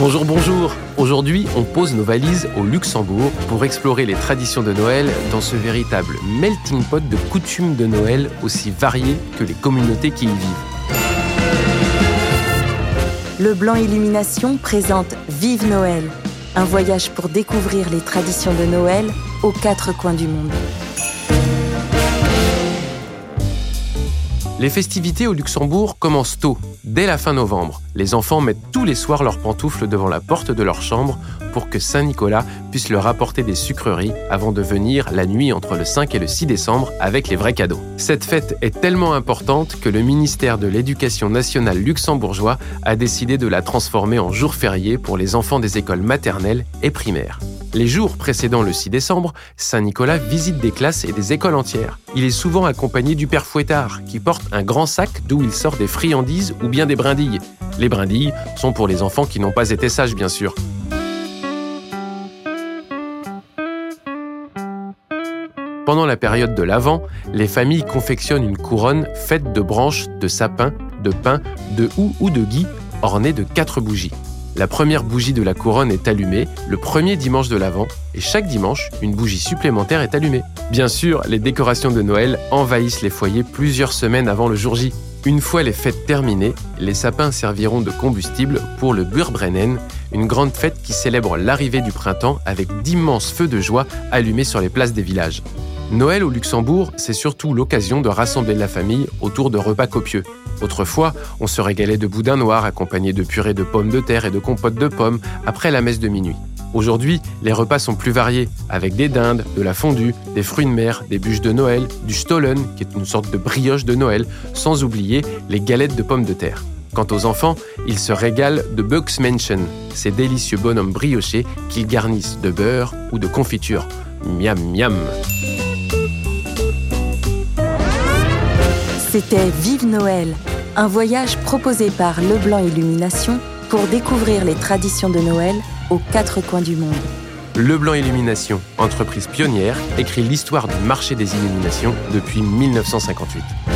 Bonjour, bonjour. Aujourd'hui, on pose nos valises au Luxembourg pour explorer les traditions de Noël dans ce véritable melting pot de coutumes de Noël aussi variées que les communautés qui y vivent. Le Blanc Illumination présente Vive Noël, un voyage pour découvrir les traditions de Noël aux quatre coins du monde. Les festivités au Luxembourg commencent tôt, dès la fin novembre. Les enfants mettent tous les soirs leurs pantoufles devant la porte de leur chambre pour que Saint-Nicolas puisse leur apporter des sucreries avant de venir la nuit entre le 5 et le 6 décembre avec les vrais cadeaux. Cette fête est tellement importante que le ministère de l'Éducation nationale luxembourgeois a décidé de la transformer en jour férié pour les enfants des écoles maternelles et primaires. Les jours précédant le 6 décembre, Saint-Nicolas visite des classes et des écoles entières. Il est souvent accompagné du père Fouettard, qui porte un grand sac d'où il sort des friandises ou bien des brindilles. Les brindilles sont pour les enfants qui n'ont pas été sages, bien sûr. Pendant la période de l'Avent, les familles confectionnent une couronne faite de branches de sapin, de pin, de houx ou de gui, ornée de quatre bougies. La première bougie de la couronne est allumée le premier dimanche de l'Avent et chaque dimanche, une bougie supplémentaire est allumée. Bien sûr, les décorations de Noël envahissent les foyers plusieurs semaines avant le jour J. Une fois les fêtes terminées, les sapins serviront de combustible pour le Burbrennen, une grande fête qui célèbre l'arrivée du printemps avec d'immenses feux de joie allumés sur les places des villages. Noël au Luxembourg, c'est surtout l'occasion de rassembler la famille autour de repas copieux. Autrefois, on se régalait de boudins noirs accompagnés de purée de pommes de terre et de compotes de pommes après la messe de minuit. Aujourd'hui, les repas sont plus variés, avec des dindes, de la fondue, des fruits de mer, des bûches de Noël, du stollen, qui est une sorte de brioche de Noël, sans oublier les galettes de pommes de terre. Quant aux enfants, ils se régalent de Bucksmenschen, ces délicieux bonhommes briochés qu'ils garnissent de beurre ou de confiture. Miam miam C'était Vive Noël, un voyage proposé par Leblanc Illumination pour découvrir les traditions de Noël aux quatre coins du monde. Leblanc Illumination, entreprise pionnière, écrit l'histoire du marché des illuminations depuis 1958.